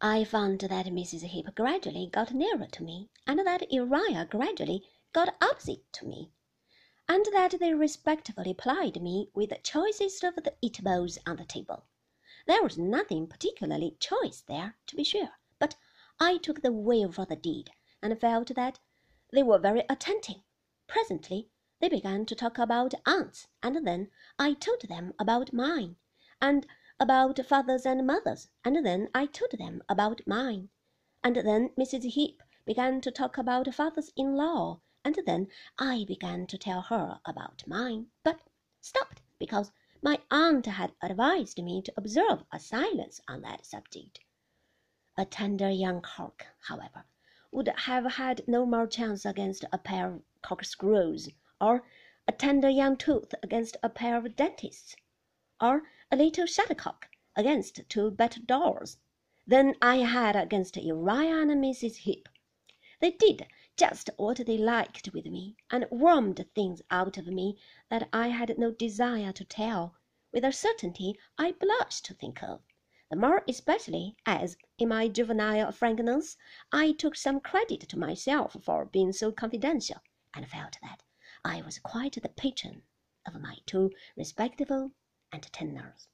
I found that Mrs. Heep gradually got nearer to me, and that Uriah gradually got opposite to me, and that they respectively plied me with the choicest of the eatables on the table. There was nothing particularly choice there, to be sure, but I took the will for the deed, and felt that they were very attentive. Presently they began to talk about aunts, and then I told them about mine, and about fathers and mothers, and then I told them about mine, and then Mrs. Heep began to talk about fathers in law, and then I began to tell her about mine, but stopped because my aunt had advised me to observe a silence on that subject. A tender young cock, however, would have had no more chance against a pair of corkscrews, or a tender young tooth against a pair of dentists, or a little shuttlecock against two battledores, than I had against Uriah and Mrs. Heep. They did just what they liked with me, and wormed things out of me that I had no desire to tell, with a certainty I blush to think of, the more especially as, in my juvenile frankness, I took some credit to myself for being so confidential, and felt that I was quite the patron of my two respectable entertainers.